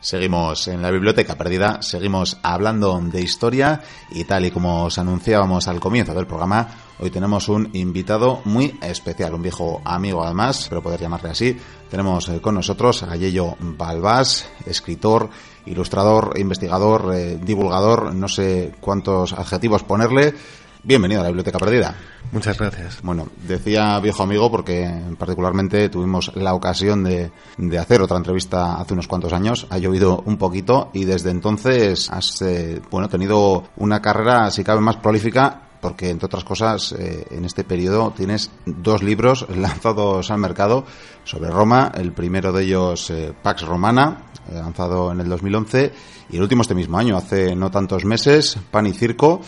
Seguimos en la biblioteca perdida, seguimos hablando de historia y tal y como os anunciábamos al comienzo del programa, hoy tenemos un invitado muy especial, un viejo amigo además, pero poder llamarle así. Tenemos eh, con nosotros a Yello Balbás, escritor, ilustrador, investigador, eh, divulgador, no sé cuántos adjetivos ponerle. Bienvenido a la Biblioteca Perdida. Muchas gracias. Bueno, decía viejo amigo porque particularmente tuvimos la ocasión de, de, hacer otra entrevista hace unos cuantos años. Ha llovido un poquito y desde entonces has eh, bueno tenido una carrera, si cabe, más prolífica porque entre otras cosas eh, en este periodo tienes dos libros lanzados al mercado sobre Roma, el primero de ellos eh, Pax Romana, eh, lanzado en el 2011, y el último este mismo año, hace no tantos meses, Pan y Circo,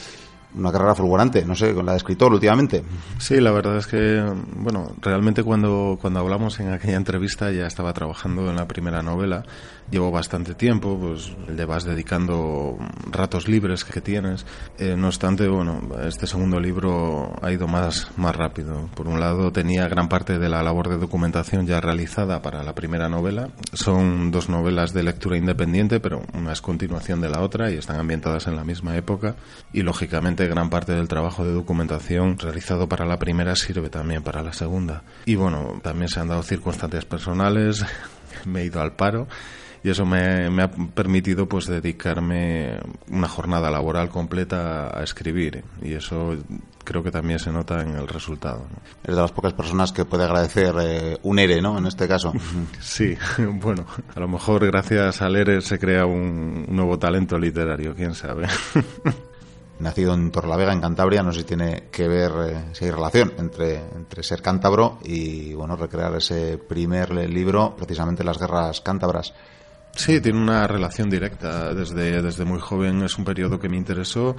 una carrera fulgurante, no sé, con la de escritor últimamente. Sí, la verdad es que, bueno, realmente cuando, cuando hablamos en aquella entrevista ya estaba trabajando en la primera novela. Llevo bastante tiempo, pues le vas dedicando ratos libres que tienes. Eh, no obstante, bueno, este segundo libro ha ido más, más rápido. Por un lado, tenía gran parte de la labor de documentación ya realizada para la primera novela. Son dos novelas de lectura independiente, pero una es continuación de la otra y están ambientadas en la misma época. Y lógicamente, gran parte del trabajo de documentación realizado para la primera sirve también para la segunda. Y bueno, también se han dado circunstancias personales, me he ido al paro y eso me, ha permitido pues dedicarme una jornada laboral completa a escribir y eso creo que también se nota en el resultado. Eres de las pocas personas que puede agradecer eh, un ERE, ¿no? En este caso. Sí, bueno, a lo mejor gracias al ERE se crea un nuevo talento literario, quién sabe. Nacido en Torlavega, en Cantabria, no sé si tiene que ver, eh, si hay relación entre, entre ser cántabro y bueno, recrear ese primer libro, precisamente las guerras cántabras. Sí, tiene una relación directa. Desde, desde muy joven es un periodo que me interesó.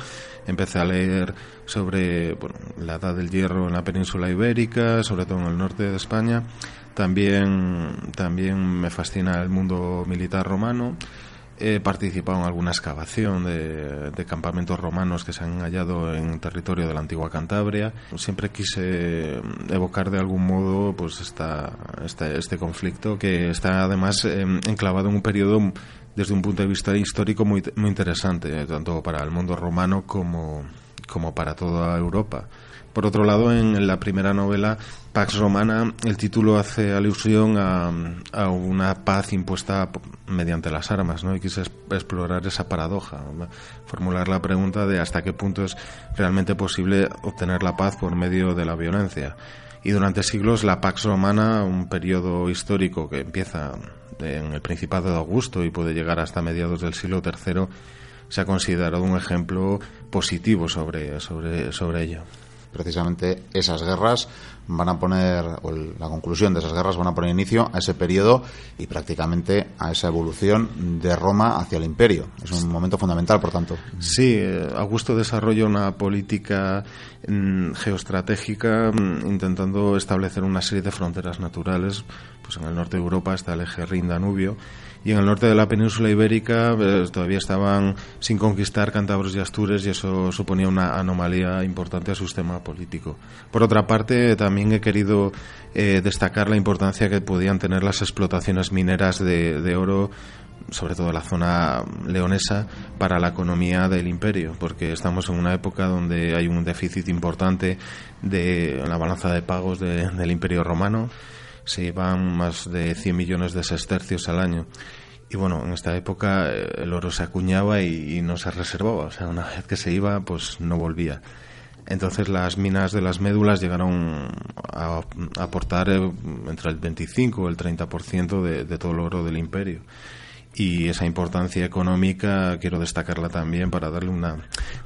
Empecé a leer sobre la edad del hierro en la península ibérica, sobre todo en el norte de España. También, también me fascina el mundo militar romano He participado en alguna excavación de, campamentos romanos que se han hallado en territorio de la antigua Cantabria. Siempre quise evocar de algún modo pues esta, este, este conflicto que está además em, enclavado en un periodo desde un punto de vista histórico muy, muy interesante, tanto para el mundo romano como, como para toda Europa. Por otro lado, en la primera novela, Pax Romana, el título hace alusión a, una paz impuesta mediante las armas, ¿no? Y quise explorar esa paradoja, formular la pregunta de hasta qué punto es realmente posible obtener la paz por medio de la violencia. Y durante siglos la Pax Romana, un periodo histórico que empieza en el Principado de Augusto y puede llegar hasta mediados del siglo III, se ha considerado un ejemplo positivo sobre, sobre, sobre ello precisamente esas guerras van a poner, o la conclusión de esas guerras van a poner inicio a ese periodo y prácticamente a esa evolución de Roma hacia el imperio. Es un momento fundamental, por tanto. Sí, eh, Augusto desarrolla una política mm, geoestratégica mm, intentando establecer una serie de fronteras naturales. Pues en el norte de Europa está el eje Rin-Danubio y en el norte de la península ibérica eh, todavía estaban sin conquistar cántabros y astures y eso suponía una anomalía importante a su sistema político. Por otra parte, también he querido eh, destacar la importancia que podían tener las explotaciones mineras de, de oro sobre todo la zona leonesa, para la economía del imperio, porque estamos en una época donde hay un déficit importante de la balanza de pagos del imperio romano se iban más de 100 millones de sestercios al año. Y bueno, en esta época eh, el oro se acuñaba y, no se reservaba, o sea, una vez que se iba, pues no volvía. Entonces las minas de las médulas llegaron a, aportar eh, entre el 25 y el 30% de, de todo el oro del imperio y esa importancia económica quiero destacarla también para darle una,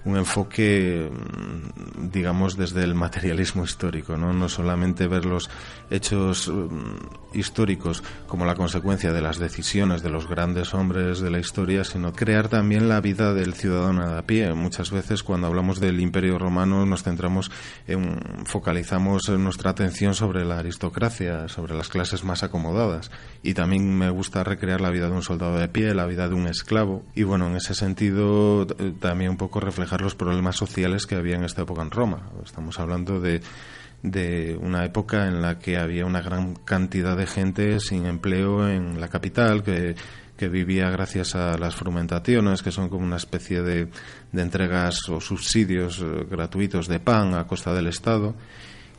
un enfoque, mm, digamos, desde el materialismo histórico, ¿no? no solamente ver los hechos mm, históricos como la consecuencia de las decisiones de los grandes hombres de la historia, sino crear también la vida del ciudadano de a pie. Muchas veces cuando hablamos del Imperio Romano nos centramos en, focalizamos nuestra atención sobre la aristocracia, sobre las clases más acomodadas y también me gusta recrear la vida de un soldado de pie, la vida de un esclavo. Y bueno, en ese sentido eh, también un poco reflejar los problemas sociales que había en esta época en Roma. Estamos hablando de, de una época en la que había una gran cantidad de gente sin empleo en la capital, que que vivía gracias a las frumentaciones, que son como una especie de, de entregas o subsidios eh, gratuitos de pan a costa del Estado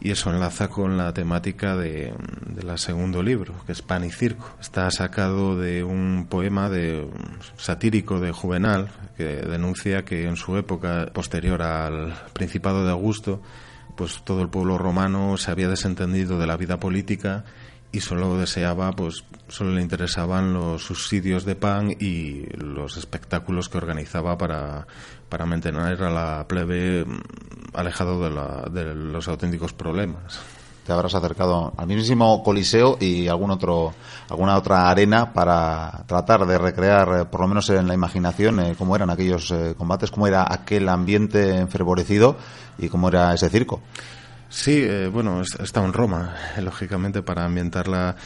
y eso enlaza con la temática de, la segundo libro, que es Pan y Circo. Está sacado de un poema de satírico de Juvenal que denuncia que en su época posterior al Principado de Augusto, pues todo el pueblo romano se había desentendido de la vida política y solo deseaba, pues solo le interesaban los subsidios de pan y los espectáculos que organizaba para, para mantener a la plebe alejado de, la, de los auténticos problemas. Te habrás acercado al mismísimo Coliseo y algún otro, alguna otra arena para tratar de recrear, eh, por lo menos en la imaginación, eh, cómo eran aquellos eh, combates, cómo era aquel ambiente enfervorecido y cómo era ese circo. Sí, eh, bueno, está en Roma, lógicamente, para ambientar la,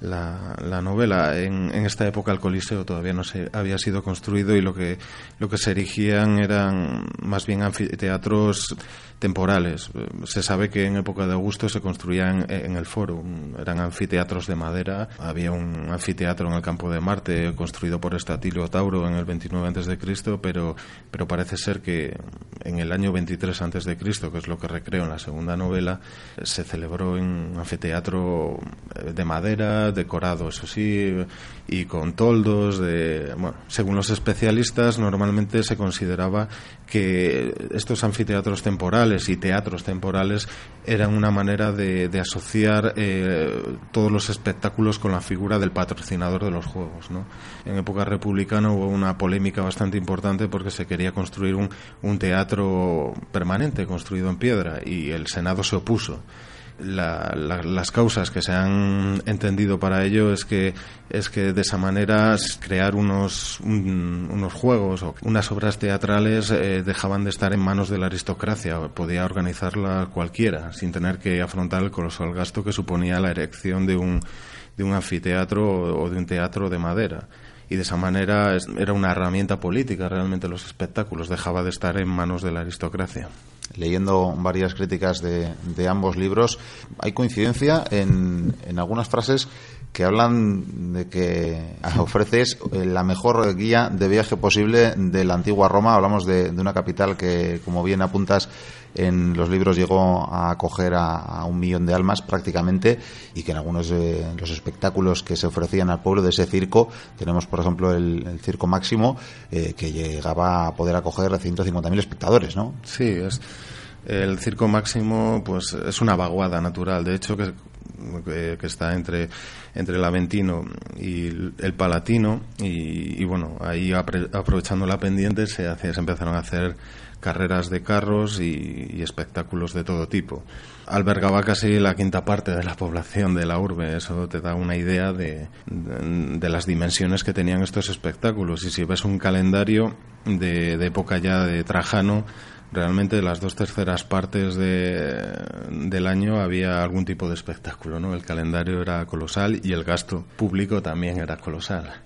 la, novela. En, en, esta época el Coliseo todavía no se había sido construido y lo que, lo que se erigían eran más bien anfiteatros temporales. Se sabe que en época de Augusto se construían en el foro, eran anfiteatros de madera. Había un anfiteatro en el campo de Marte construido por Estatilio Tauro en el 29 antes de Cristo, pero pero parece ser que en el año 23 antes de Cristo, que es lo que recreo en la segunda novela, se celebró en un anfiteatro de madera, decorado, eso sí, y con toldos de, bueno, según los especialistas normalmente se consideraba que estos anfiteatros temporales y teatros temporales eran una manera de, asociar eh, todos los espectáculos con la figura del patrocinador de los juegos. ¿no? En época republicana hubo una polémica bastante importante porque se quería construir un, un teatro permanente construido en piedra y el Senado se opuso las causas que se han entendido para ello es que es que de esa manera crear unos unos juegos o unas obras teatrales eh, dejaban de estar en manos de la aristocracia. Podía organizarla cualquiera sin tener que afrontar el colosal gasto que suponía la erección de un de un anfiteatro o de un teatro de madera. Y de esa manera era una herramienta política realmente los espectáculos dejaba de estar en manos de la aristocracia leyendo varias críticas de, de ambos libros, hay coincidencia en, en algunas frases que hablan de que ofreces la mejor guía de viaje posible de la antigua Roma. Hablamos de, de una capital que, como bien apuntas en los libros, llegó a acoger a, un millón de almas prácticamente y que en algunos de los espectáculos que se ofrecían al pueblo de ese circo, tenemos por ejemplo el, Circo Máximo, eh, que llegaba a poder acoger a 150.000 espectadores, ¿no? Sí, es el circo máximo pues es una vaguada natural de hecho que que, está entre, entre el Aventino y el Palatino y, bueno, ahí aprovechando la pendiente se, hace, se empezaron a hacer carreras de carros y, espectáculos de todo tipo. Albergaba casi la quinta parte de la población de la urbe, eso te da una idea de, de, las dimensiones que tenían estos espectáculos. Y si ves un calendario de, de época ya de Trajano, realmente las dos terceras partes de, del año había algún tipo de espectáculo, ¿no? El calendario era colosal y el gasto público también era colosal.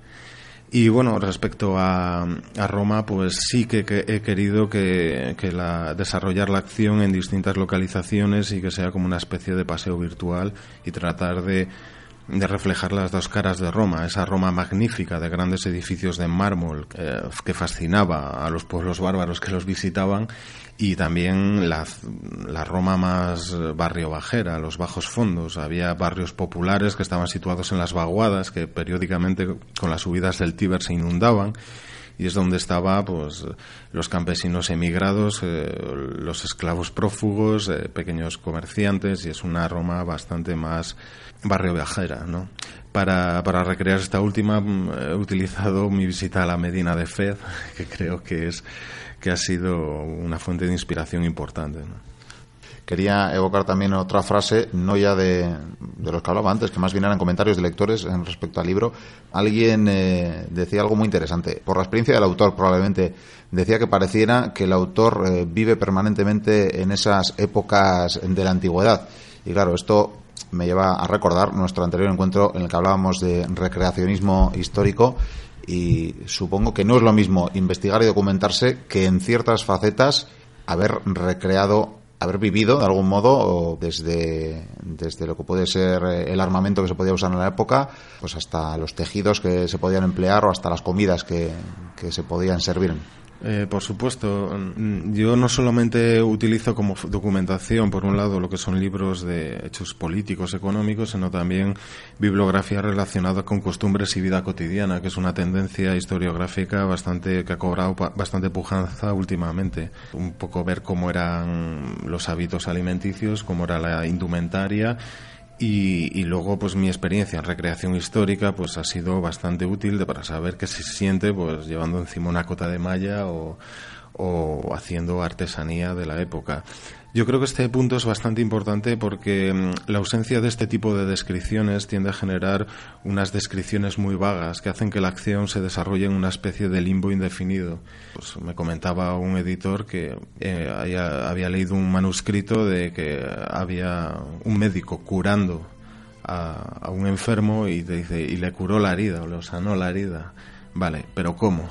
Y bueno, respecto a, Roma, pues sí que, he querido que, que la, desarrollar la acción en distintas localizaciones y que sea como una especie de paseo virtual y tratar de de reflejar las dos caras de Roma, esa Roma magnífica de grandes edificios de mármol eh, que fascinaba a los pueblos bárbaros que los visitaban y también la, la, Roma más barrio bajera, los bajos fondos. Había barrios populares que estaban situados en las vaguadas que periódicamente con las subidas del Tíber se inundaban y es donde estaba pues los campesinos emigrados, eh, los esclavos prófugos, eh, pequeños comerciantes y es una Roma bastante más barrio viajera, ¿no? Para, para recrear esta última mm, he utilizado mi visita a la Medina de Fez, que creo que es que ha sido una fuente de inspiración importante. Quería evocar también otra frase, no ya de, de, los que hablaba antes, que más bien eran comentarios de lectores en respecto al libro. Alguien eh, decía algo muy interesante. Por la experiencia del autor, probablemente, decía que pareciera que el autor eh, vive permanentemente en esas épocas de la antigüedad. Y claro, esto me lleva a recordar nuestro anterior encuentro en el que hablábamos de recreacionismo histórico y supongo que no es lo mismo investigar y documentarse que en ciertas facetas haber recreado haber vivido de algún modo desde, desde lo que puede ser eh, el armamento que se podía usar en la época, pues hasta los tejidos que se podían emplear o hasta las comidas que, que se podían servir. Eh, por supuesto, mm, yo no solamente utilizo como documentación, por un lado, lo que son libros de hechos políticos, económicos, sino también bibliografía relacionada con costumbres y vida cotidiana, que es una tendencia historiográfica bastante que ha cobrado bastante pujanza últimamente. Un poco ver cómo eran los hábitos alimenticios, cómo era la indumentaria y, luego, pues mi experiencia en recreación histórica, pues ha sido bastante útil para saber qué se siente, pues llevando encima una cota de malla o, o haciendo artesanía de la época. Yo creo que este punto es bastante importante porque mm, la ausencia de este tipo de descripciones tiende a generar unas descripciones muy vagas que hacen que la acción se desarrolle en una especie de limbo indefinido. Pues me comentaba un editor que eh, había, leído un manuscrito de que había un médico curando a, un enfermo y, dice, y le curó la herida o le sanó la herida. Vale, pero ¿cómo?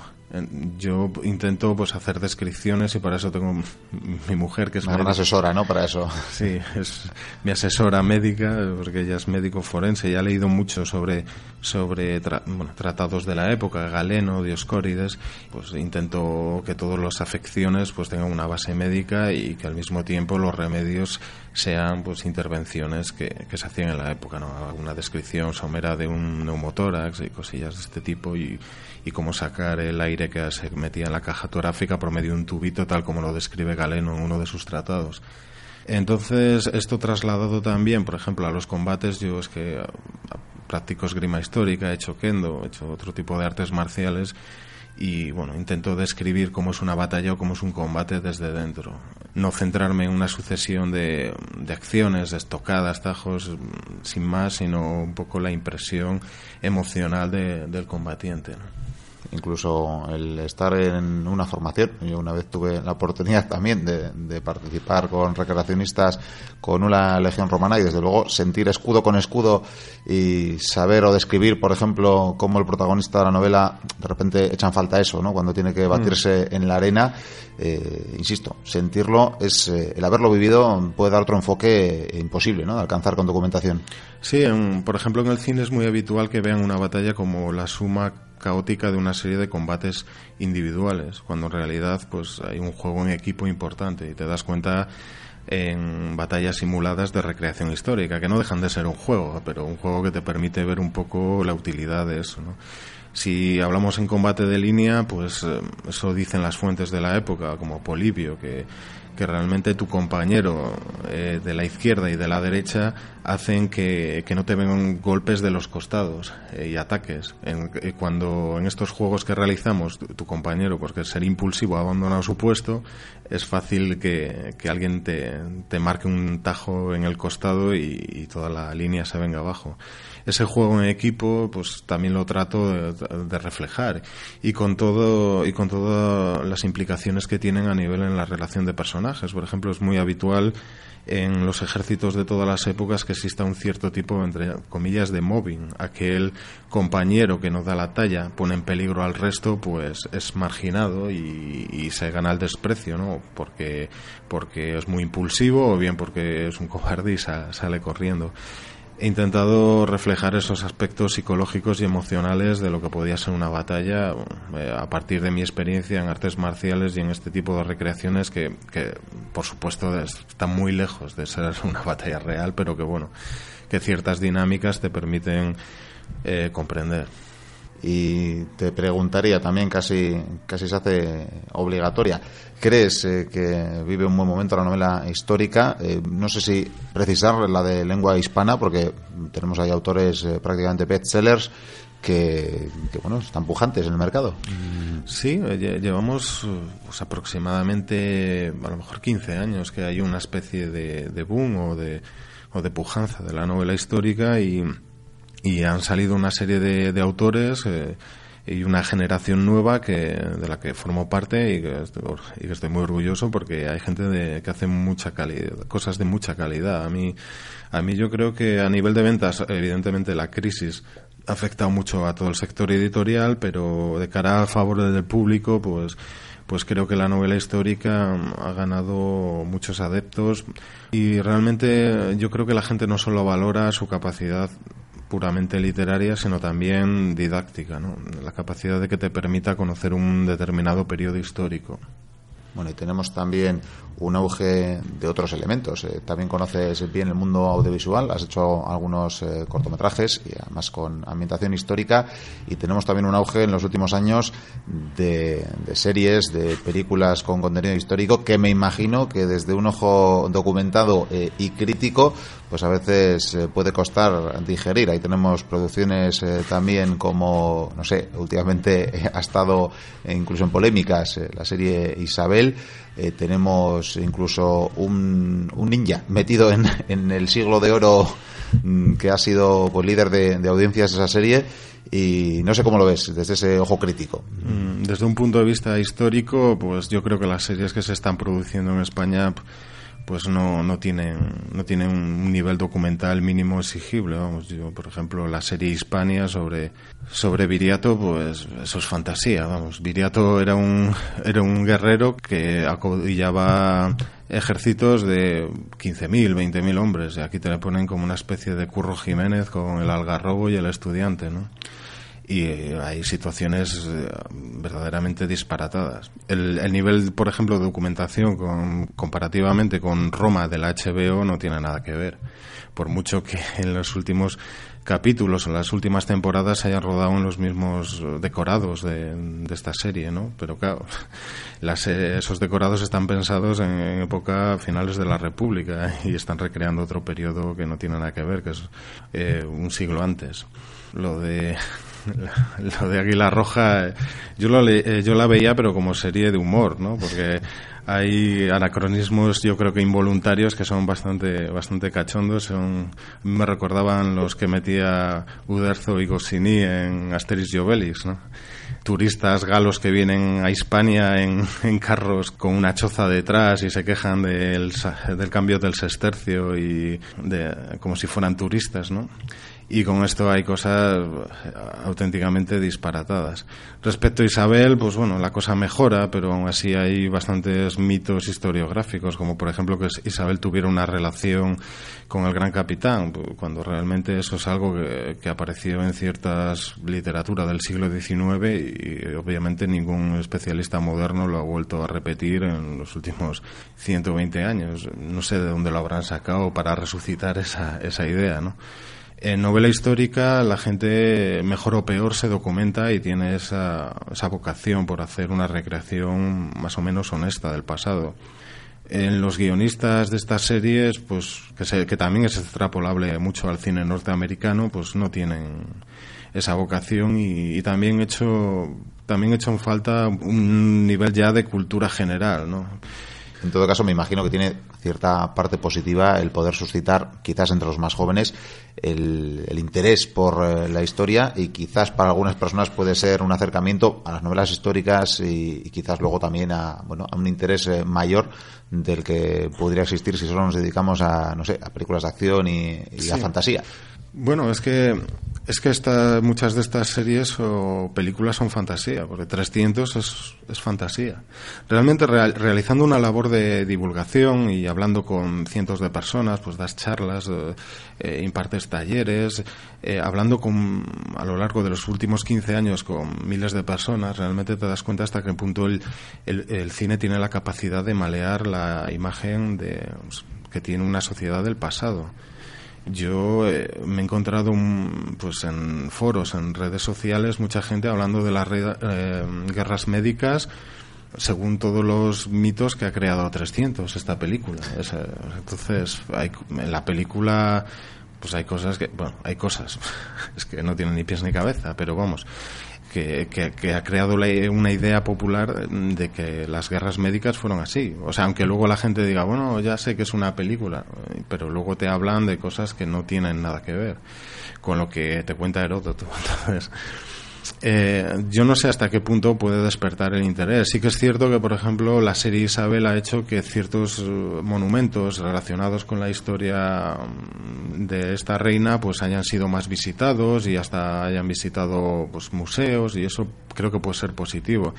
Yo intento pues hacer descripciones y para eso tengo mi mujer que es una asesora no para eso. Sí es mi asesora médica porque ella es médico forense y ha leído mucho sobre sobre tratados de la época Galeno Dioscórides. Pues intento que todas las afecciones pues tengan una base médica y que al mismo tiempo los remedios sean pues intervenciones que, que se hacían en la época no alguna descripción somera de un neumotórax y cosillas de este tipo y y cómo sacar el aire que se metía en la caja torácica por medio de un tubito, tal como lo describe Galeno en uno de sus tratados. Entonces, esto trasladado también, por ejemplo, a los combates, yo es que practico esgrima histórica, he hecho kendo, he hecho otro tipo de artes marciales y bueno, intento describir cómo es una batalla o cómo es un combate desde dentro. No centrarme en una sucesión de, de acciones, de estocadas, tajos, sin más, sino un poco la impresión emocional del combatiente incluso el estar en una formación. Yo una vez tuve la oportunidad también de, participar con recreacionistas con una legión romana y desde luego sentir escudo con escudo y saber o describir, por ejemplo, cómo el protagonista de la novela de repente echan falta eso, ¿no? Cuando tiene que batirse mm. en la arena, eh, insisto, sentirlo es eh, el haberlo vivido puede dar otro enfoque imposible, ¿no? De alcanzar con documentación. Sí, por ejemplo, en el cine es muy habitual que vean una batalla como la suma caótica de una serie de combates individuales, cuando en realidad pues hay un juego en equipo importante y te das cuenta en batallas simuladas de recreación histórica, que no dejan de ser un juego, pero un juego que te permite ver un poco la utilidad de eso. Si hablamos en combate de línea, pues eh, eso dicen las fuentes de la época, como Polibio, que que realmente tu compañero eh, de la izquierda y de la derecha hacen que, no te vengan golpes de los costados eh, y ataques. Eh, cuando en estos juegos que realizamos tu, compañero, porque ser impulsivo ha abandonado su puesto, es fácil que, alguien te, te, marque un tajo en el costado y toda la línea se venga abajo ese juego en equipo pues también lo trato de, reflejar y con todo y con todas las implicaciones que tienen a nivel en la relación de personajes por ejemplo es muy habitual en los ejércitos de todas las épocas que exista un cierto tipo, entre comillas, de mobbing. Aquel compañero que no da la talla pone en peligro al resto, pues es marginado y, se gana el desprecio, ¿no? Porque, porque es muy impulsivo o bien porque es un cobarde y sale corriendo he intentado reflejar esos aspectos psicológicos y emocionales de lo que podía ser una batalla eh, a partir de mi experiencia en artes marciales y en este tipo de recreaciones que, que, por supuesto están muy lejos de ser una batalla real pero que bueno que ciertas dinámicas te permiten eh, comprender y te preguntaría también, casi, casi se hace obligatoria, ¿crees eh, que vive un buen momento la novela histórica? Eh, no sé si precisar la de lengua hispana, porque tenemos ahí autores eh, prácticamente bestsellers que, que, bueno, están pujantes en el mercado. Sí, llevamos pues, aproximadamente, a lo mejor 15 años que hay una especie de, de boom o de, o de pujanza de la novela histórica y y han salido una serie de, autores eh, y una generación nueva que de la que formo parte y que, estoy, muy orgulloso porque hay gente de, que hace mucha calidad, cosas de mucha calidad. A mí, a mí yo creo que a nivel de ventas, evidentemente la crisis ha afectado mucho a todo el sector editorial, pero de cara a favor del público, pues pues creo que la novela histórica ha ganado muchos adeptos y realmente yo creo que la gente no solo valora su capacidad puramente literaria, sino también didáctica, ¿no? la capacidad de que te permita conocer un determinado periodo histórico. Bueno, y tenemos también un auge de otros elementos. Eh, también conoces bien el mundo audiovisual, has hecho algunos eh, cortometrajes y además con ambientación histórica y tenemos también un auge en los últimos años de, series, de películas con contenido histórico que me imagino que desde un ojo documentado eh, y crítico pues a veces puede costar digerir. Ahí tenemos producciones también como, no sé, últimamente ha estado incluso en polémicas la serie Isabel. Eh, tenemos incluso un, ninja metido en, en, el siglo de oro mm, que ha sido pues, líder de, de audiencias de esa serie y no sé cómo lo ves desde ese ojo crítico. Mm, desde un punto de vista histórico, pues yo creo que las series que se están produciendo en España pues no, no tienen no tienen un nivel documental mínimo exigible vamos yo por ejemplo la serie Hispania sobre sobre Viriato pues eso es fantasía vamos Viriato era un era un guerrero que acodillaba ejércitos de 15.000, 20.000 hombres y aquí te le ponen como una especie de Curro Jiménez con el algarrobo y el estudiante ¿no? Y eh, hay situaciones eh, verdaderamente disparatadas. El, nivel, por ejemplo, de documentación con, comparativamente con Roma de la HBO no tiene nada que ver. Por mucho que en los últimos capítulos o las últimas temporadas se hayan rodado en los mismos decorados de, esta serie, ¿no? Pero claro, esos decorados están pensados en, época finales de la República y están recreando otro periodo que no tiene nada que ver, que es eh, un siglo antes. Lo de lo de Águila Roja, yo, lo eh, yo la veía, pero como serie de humor, ¿no? Porque hay anacronismos, yo creo que involuntarios, que son bastante, bastante cachondos. Me recordaban los que metía Uderzo y Goscinny en Asterix y Obelix, ¿no? Turistas galos que vienen a Hispania en, en carros con una choza detrás y se quejan del, del cambio del sestercio y de, como si fueran turistas, ¿no? Y con esto hay cosas eh, auténticamente disparatadas. Respecto a Isabel, pues bueno, la cosa mejora, pero aún así hay bastantes mitos historiográficos, como por ejemplo que Isabel tuviera una relación con el gran capitán, cuando realmente eso es algo que, apareció en ciertas literaturas del siglo XIX y obviamente ningún especialista moderno lo ha vuelto a repetir en los últimos 120 años. No sé de dónde lo habrán sacado para resucitar esa, esa idea, ¿no? En novela histórica la gente mejor o peor se documenta y tiene esa, esa vocación por hacer una recreación más o menos honesta del pasado. En los guionistas de estas series, pues que, que también es extrapolable mucho al cine norteamericano, pues no tienen esa vocación y, también he hecho también he hecho falta un nivel ya de cultura general, ¿no? En todo caso, me imagino que tiene cierta parte positiva el poder suscitar, quizás entre los más jóvenes, el, interés por eh, la historia y quizás para algunas personas puede ser un acercamiento a las novelas históricas y, quizás luego también a, bueno, a un interés eh, mayor del que podría existir si solo nos dedicamos a, no sé, a películas de acción y, a fantasía. Bueno, es que es que esta, muchas de estas series o películas son fantasía, porque 300 es, es fantasía. Realmente realizando una labor de divulgación y hablando con cientos de personas, pues das charlas, eh, eh, impartes talleres, eh, hablando con, a lo largo de los últimos 15 años con miles de personas, realmente te das cuenta hasta qué punto el, el, el cine tiene la capacidad de malear la imagen de, pues, que tiene una sociedad del pasado. Yo eh, me he encontrado pues en foros, en redes sociales, mucha gente hablando de las eh, guerras médicas según todos los mitos que ha creado 300 esta película. entonces, hay, en la película pues hay cosas que, bueno, hay cosas, es que no tienen ni pies ni cabeza, pero vamos, que, ha creado una idea popular de que las guerras médicas fueron así. O sea, aunque luego la gente diga, bueno, ya sé que es una película, pero luego te hablan de cosas que no tienen nada que ver con lo que te cuenta Heródoto. Entonces, eh, yo no sé hasta qué punto puede despertar el interés. Sí que es cierto que, por ejemplo, la serie Isabel ha hecho que ciertos eh, monumentos relacionados con la historia mm, de esta reina pues hayan sido más visitados y hasta hayan visitado pues museos y eso creo que puede ser positivo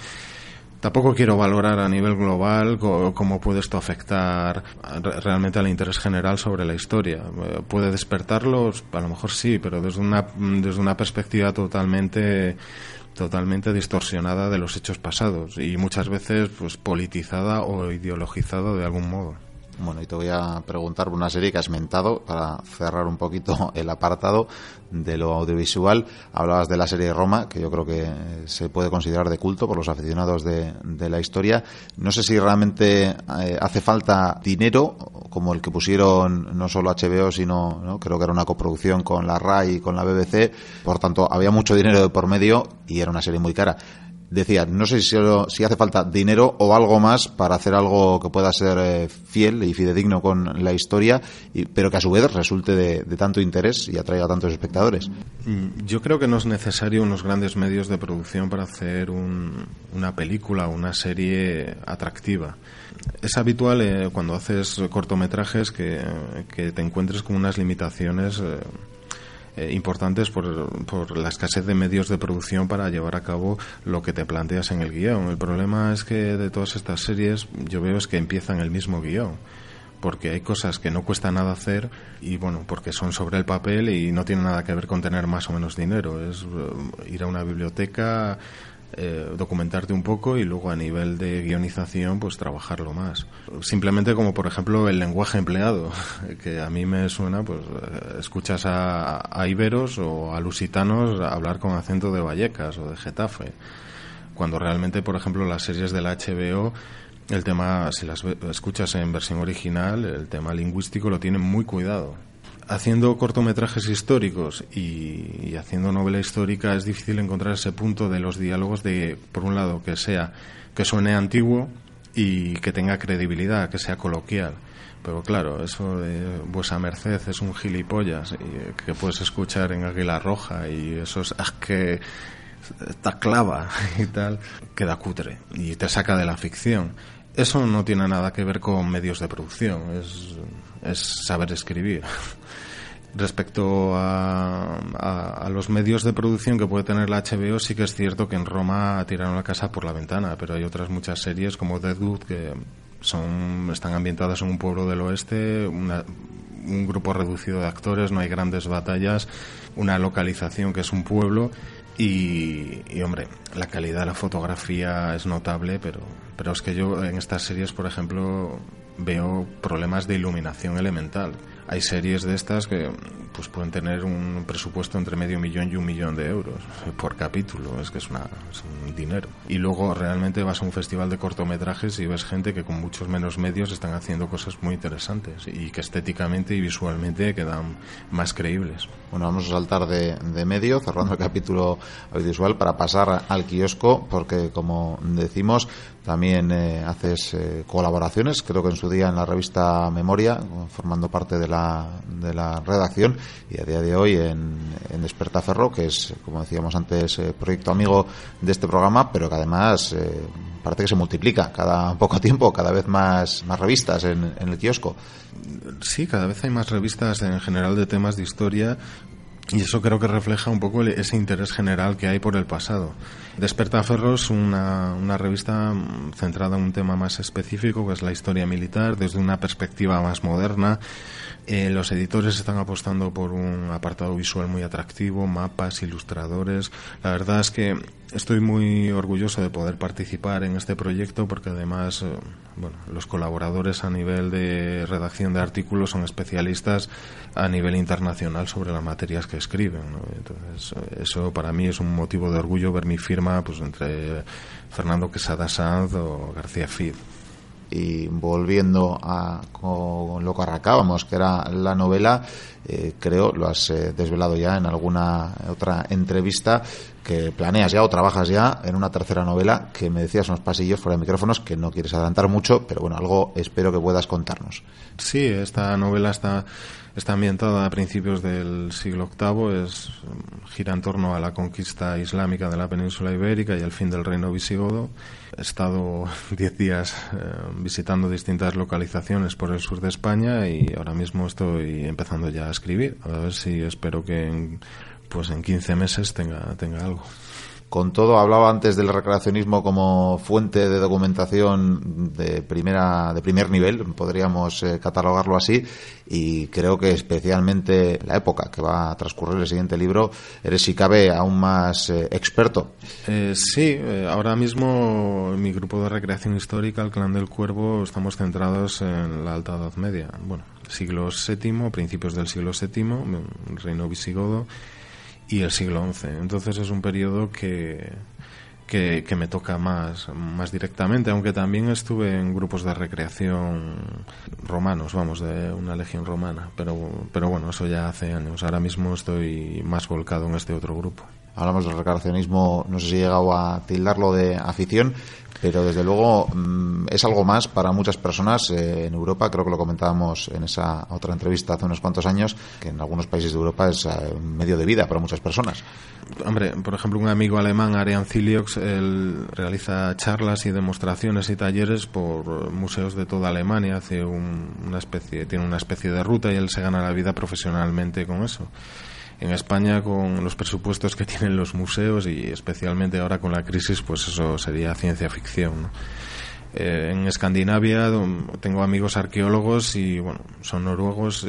Tampoco quiero valorar a nivel global cómo puede esto afectar realmente al interés general sobre la historia. Eh, ¿Puede despertarlo? A lo mejor sí, pero desde una, desde una perspectiva totalmente totalmente distorsionada de los hechos pasados y muchas veces pues politizada o ideologizada de algún modo. Bueno, y te voy a preguntar por una serie que has mentado para cerrar un poquito el apartado de lo audiovisual. Hablabas de la serie Roma, que yo creo que se puede considerar de culto por los aficionados de, la historia. No sé si realmente eh, hace falta dinero, como el que pusieron no solo HBO, sino creo que era una coproducción con la RAI y con la BBC. Por tanto, había mucho dinero de por medio y era una serie muy cara decía, no sé si, hace falta dinero o algo más para hacer algo que pueda ser eh, fiel y fidedigno con la historia, pero que a su vez resulte de, tanto interés y atraiga a tantos espectadores. Mm, yo creo que no es necesario unos grandes medios de producción para hacer una película o una serie atractiva. Es habitual eh, cuando haces cortometrajes que, que, te encuentres con unas limitaciones. Eh, eh, importantes por, por, la escasez de medios de producción para llevar a cabo lo que te planteas en el guion. El problema es que de todas estas series yo veo es que empiezan el mismo guion porque hay cosas que no cuesta nada hacer y bueno, porque son sobre el papel y no tienen nada que ver con tener más o menos dinero. Es eh, ir a una biblioteca, eh, documentarte un poco y luego a nivel de guionización pues trabajarlo más. Simplemente como por ejemplo el lenguaje empleado, que a mí me suena, pues eh, escuchas a, iberos o a lusitanos hablar con acento de Vallecas o de Getafe, cuando realmente por ejemplo las series de la HBO el tema, si las escuchas en versión original, el tema lingüístico lo tienen muy cuidado haciendo cortometrajes históricos y, haciendo novela histórica es difícil encontrar ese punto de los diálogos de, por un lado, que sea, que suene antiguo y que tenga credibilidad, que sea coloquial. Pero claro, eso de vuesa merced es un gilipollas y, que puedes escuchar en Águila Roja y eso es, ah, que está clava y tal, queda cutre y te saca de la ficción. Eso no tiene nada que ver con medios de producción, es, es saber escribir. Respecto a, los medios de producción que puede tener la HBO, sí que es cierto que en Roma tiraron la casa por la ventana, pero hay otras muchas series como Deadwood que son, están ambientadas en un pueblo del oeste, un grupo reducido de actores, no hay grandes batallas, una localización que es un pueblo y, y, hombre, la calidad de la fotografía es notable, pero, pero es que yo en estas series, por ejemplo, veo problemas de iluminación elemental hay series de estas que pues pueden tener un presupuesto entre medio millón y un millón de euros por capítulo, es que es, una, un dinero. Y luego realmente vas a un festival de cortometrajes y ves gente que con muchos menos medios están haciendo cosas muy interesantes y que estéticamente y visualmente quedan más creíbles. Bueno, vamos a saltar de, de medio, cerrando el capítulo audiovisual, para pasar al kiosco, porque como decimos, también eh, haces eh, colaboraciones, creo que en su día en la revista Memoria, formando parte de la, de la redacción, y a día de hoy en, en Despertaferro, que es, como decíamos antes, eh, proyecto amigo de este programa, pero que además parece que se multiplica cada poco tiempo, cada vez más, más revistas en, en el kiosco. Sí, cada vez hay más revistas en general de temas de historia y eso creo que refleja un poco ese interés general que hay por el pasado. Despertaferros, una, una revista centrada en un tema más específico, que es la historia militar, desde una perspectiva más moderna. Eh, los editores están apostando por un apartado visual muy atractivo, mapas, ilustradores. La verdad es que estoy muy orgulloso de poder participar en este proyecto porque además eh, bueno, los colaboradores a nivel de redacción de artículos son especialistas a nivel internacional sobre las materias que escriben. Entonces, eso para mí es un motivo de orgullo ver mi firma pues entre Fernando Quesada Sanz o García Fid y volviendo a con lo que arrancábamos, que era la novela, eh, creo, lo has eh, desvelado ya en alguna otra entrevista, que planeas ya o trabajas ya en una tercera novela que me decías unos pasillos fuera de micrófonos que no quieres adelantar mucho, pero bueno, algo espero que puedas contarnos. Sí, esta novela está Está ambientada a principios del siglo VIII, es, gira en torno a la conquista islámica de la península ibérica y el fin del reino visigodo. He estado diez días eh, visitando distintas localizaciones por el sur de España y ahora mismo estoy empezando ya a escribir. A ver si espero que en, pues en 15 meses tenga, tenga algo. Con todo, hablaba antes del recreacionismo como fuente de documentación de primera de primer nivel, podríamos eh, catalogarlo así, y creo que especialmente la época que va a transcurrir el siguiente libro, eres si cabe aún más eh, experto. Eh, sí, ahora mismo en mi grupo de recreación histórica, el Clan del Cuervo, estamos centrados en la Alta Edad Media, bueno, siglo VII, principios del siglo VII, reino visigodo y el siglo XI. Entonces es un periodo que, que, me toca más, más directamente, aunque también estuve en grupos de recreación romanos, vamos, de una legión romana, pero, pero bueno, eso ya hace años. Ahora mismo estoy más volcado en este otro grupo. Hablamos del recreacionismo, no sé si he llegado a tildarlo de afición, pero desde luego mm, es algo más para muchas personas eh, en Europa. Creo que lo comentábamos en esa otra entrevista hace unos cuantos años, que en algunos países de Europa es eh, un medio de vida para muchas personas. Hombre, por ejemplo, un amigo alemán, Arian Ziliox, él realiza charlas y demostraciones y talleres por museos de toda Alemania, hace una especie, tiene una especie de ruta y él se gana la vida profesionalmente con eso en España con los presupuestos que tienen los museos y especialmente ahora con la crisis, pues eso sería ciencia ficción. Eh, en Escandinavia tengo amigos arqueólogos y bueno, son noruegos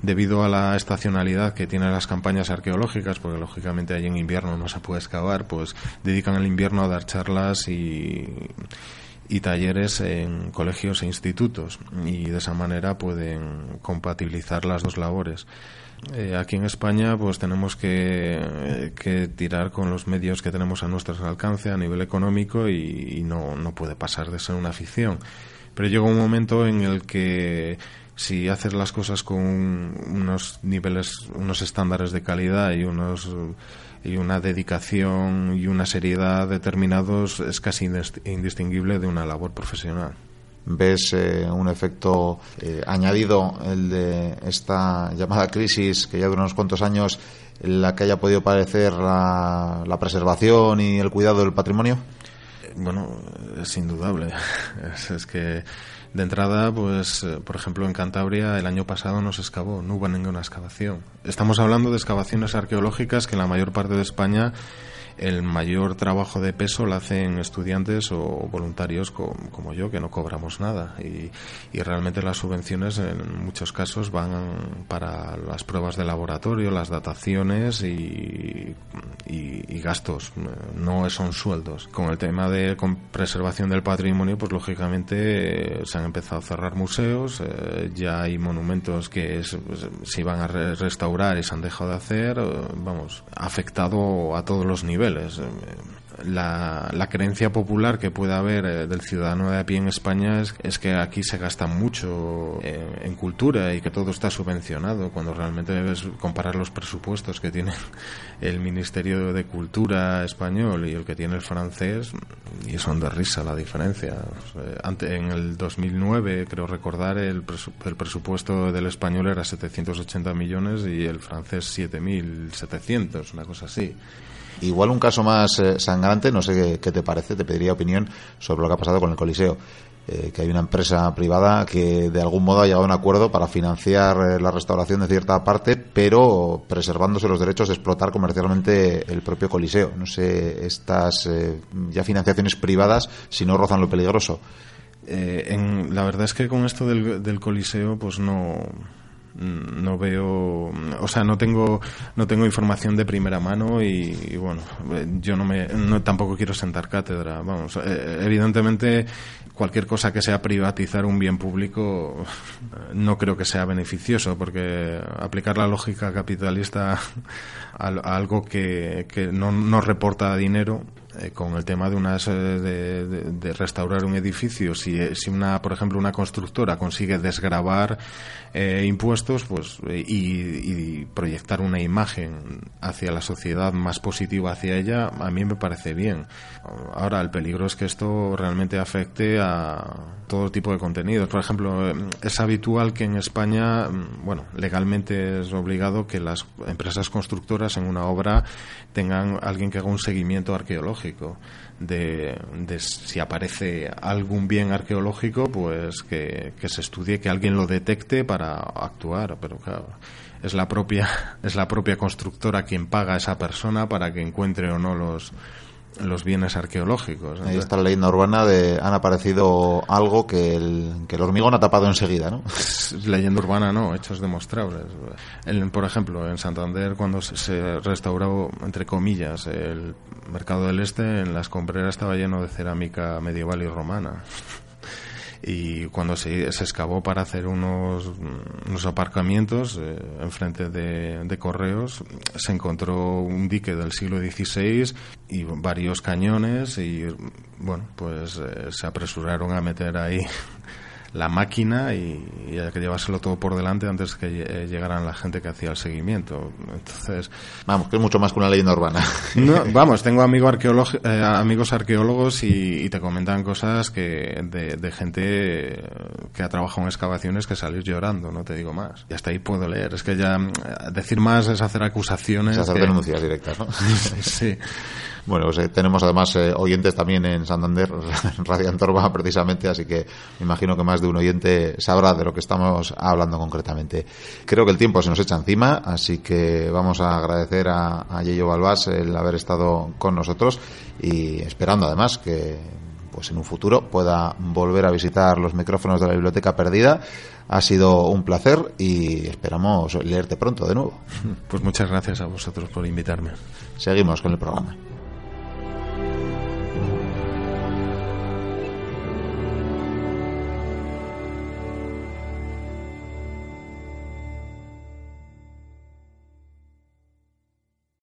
debido a la estacionalidad que tienen las campañas arqueológicas, porque lógicamente allí en invierno no se puede excavar, pues dedican el invierno a dar charlas y y talleres en colegios e institutos y de esa manera pueden compatibilizar las dos labores. Eh, aquí en España pues tenemos que, tirar con los medios que tenemos a nuestro alcance a nivel económico y, no, no puede pasar de ser una ficción. Pero llega un momento en el que si haces las cosas con unos niveles, unos estándares de calidad y unos y una dedicación y una seriedad determinados es casi indistinguible de una labor profesional ves eh, un efecto eh, añadido, el de esta llamada crisis que ya dura unos cuantos años, en la que haya podido padecer la, preservación y el cuidado del patrimonio? Bueno, es indudable. Es, que de entrada, pues, eh, por ejemplo, en Cantabria el año pasado no se excavó, no hubo ninguna excavación. Estamos hablando de excavaciones arqueológicas que en la mayor parte de España el mayor trabajo de peso lo hacen estudiantes o voluntarios como yo, que no cobramos nada. Y, realmente las subvenciones en muchos casos van para las pruebas de laboratorio, las dataciones y, gastos, no son sueldos. Con el tema de preservación del patrimonio, pues lógicamente eh, se han empezado a cerrar museos, eh, ya hay monumentos que pues, se iban a restaurar y se han dejado de hacer, eh, vamos, afectado a todos los niveles la, la, creencia popular que puede haber eh, del ciudadano de a pie en España es, que aquí se gasta mucho eh, en cultura y que todo está subvencionado, cuando realmente debes comparar los presupuestos que tiene el Ministerio de Cultura español y el que tiene el francés, y son de risa la diferencia. en el 2009, creo recordar, el, el presupuesto del español era 780 millones y el francés 7.700, una cosa así. Igual un caso más eh, sangrante, no sé qué, te parece, te pediría opinión sobre lo que ha pasado con el Coliseo. Eh, que hay una empresa privada que de algún modo ha llegado a un acuerdo para financiar eh, la restauración de cierta parte, pero preservándose los derechos de explotar comercialmente el propio Coliseo. No sé, estas ya financiaciones privadas, si no rozan lo peligroso. En, la verdad es que con esto del, del Coliseo, pues no no veo o sea no tengo no tengo información de primera mano y, bueno yo no me no, tampoco quiero sentar cátedra vamos eh, evidentemente cualquier cosa que sea privatizar un bien público no creo que sea beneficioso porque aplicar la lógica capitalista a, algo que, que no, no reporta dinero eh, con el tema de unas eh, de, restaurar un edificio. Si, eh, si una por ejemplo una constructora consigue desgravar impuestos pues y, proyectar una imagen hacia la sociedad más positiva hacia ella a mí me parece bien. Ahora el peligro es que esto realmente afecte a todo tipo de contenidos. Por ejemplo es habitual que en España mm, bueno legalmente es obligado que las empresas constructoras en una obra tengan alguien que haga un seguimiento arqueológico arqueológico, de, si aparece algún bien arqueológico, pues que, que, se estudie, que alguien lo detecte para actuar. Pero claro, es la propia, es la propia constructora quien paga a esa persona para que encuentre o no los, los bienes arqueológicos. Ahí está la leyenda urbana de han aparecido algo que el, que el hormigón ha tapado enseguida, ¿no? leyenda urbana no, hechos demostrables. por ejemplo, en Santander cuando se restauró, entre comillas, el mercado del este, en las compreras estaba lleno de cerámica medieval y romana y cuando se, se excavó para hacer unos, unos aparcamientos eh, enfrente de, correos, se encontró un dique del siglo XVI y varios cañones y bueno, pues eh, se apresuraron a meter ahí la máquina y, hay que llevárselo todo por delante antes que eh, llegaran la gente que hacía el seguimiento. Entonces, vamos, que es mucho más que una leyenda urbana. vamos, tengo amigos, eh, amigos arqueólogos y, te comentan cosas que de, gente que ha trabajado en excavaciones que salir llorando, no te digo más. Y hasta ahí puedo leer. Es que ya eh, decir más es hacer acusaciones. Es hacer denuncias directas, ¿no? sí. Bueno, pues, eh, tenemos además eh, oyentes también en Santander, en Radio Antorba precisamente, así que me imagino que más de un oyente sabrá de lo que estamos hablando concretamente. Creo que el tiempo se nos echa encima, así que vamos a agradecer a, a Yeyo Balbás el haber estado con nosotros y esperando además que pues en un futuro pueda volver a visitar los micrófonos de la biblioteca perdida. Ha sido un placer y esperamos leerte pronto de nuevo. Pues muchas gracias a vosotros por invitarme. Seguimos con el programa.